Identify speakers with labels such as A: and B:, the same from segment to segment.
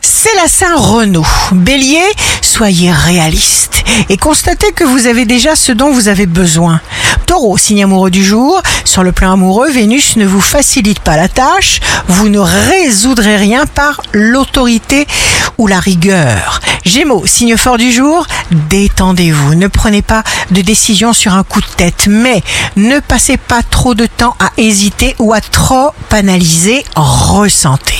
A: c'est la Saint-Renaud. Bélier, soyez réaliste et constatez que vous avez déjà ce dont vous avez besoin. Taureau, signe amoureux du jour, sur le plan amoureux, Vénus ne vous facilite pas la tâche, vous ne résoudrez rien par l'autorité ou la rigueur. Gémeaux, signe fort du jour, détendez-vous, ne prenez pas de décision sur un coup de tête, mais ne passez pas trop de temps à hésiter ou à trop analyser, ressentez.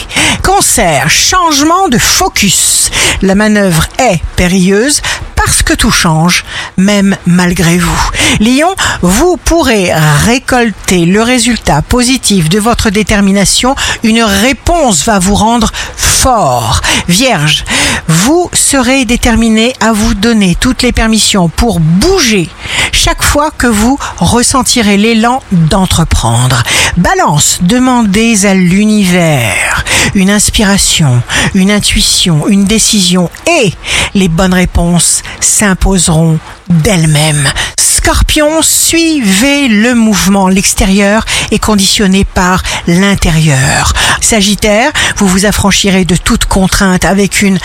A: Changement de focus. La manœuvre est périlleuse parce que tout change, même malgré vous. Lion, vous pourrez récolter le résultat positif de votre détermination. Une réponse va vous rendre fort. Vierge, vous serez déterminé à vous donner toutes les permissions pour bouger chaque fois que vous ressentirez l'élan d'entreprendre. Balance, demandez à l'univers une inspiration, une intuition, une décision et les bonnes réponses s'imposeront d'elles-mêmes. Scorpion, suivez le mouvement. L'extérieur est conditionné par l'intérieur. Sagittaire, vous vous affranchirez de toute contrainte avec une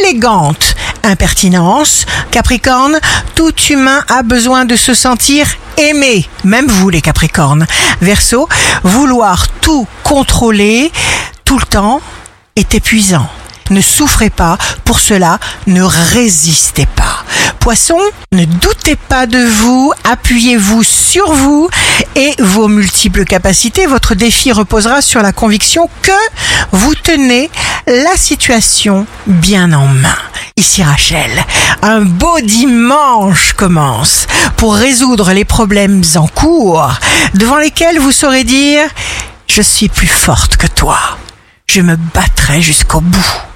A: élégante impertinence. Capricorne, tout humain a besoin de se sentir aimé, même vous les Capricornes. Verseau, vouloir tout contrôler tout le temps est épuisant. Ne souffrez pas, pour cela, ne résistez pas. Poisson, ne doutez pas de vous, appuyez-vous sur vous et vos multiples capacités. Votre défi reposera sur la conviction que vous tenez la situation bien en main. Ici Rachel, un beau dimanche commence pour résoudre les problèmes en cours devant lesquels vous saurez dire ⁇ Je suis plus forte que toi, je me battrai jusqu'au bout ⁇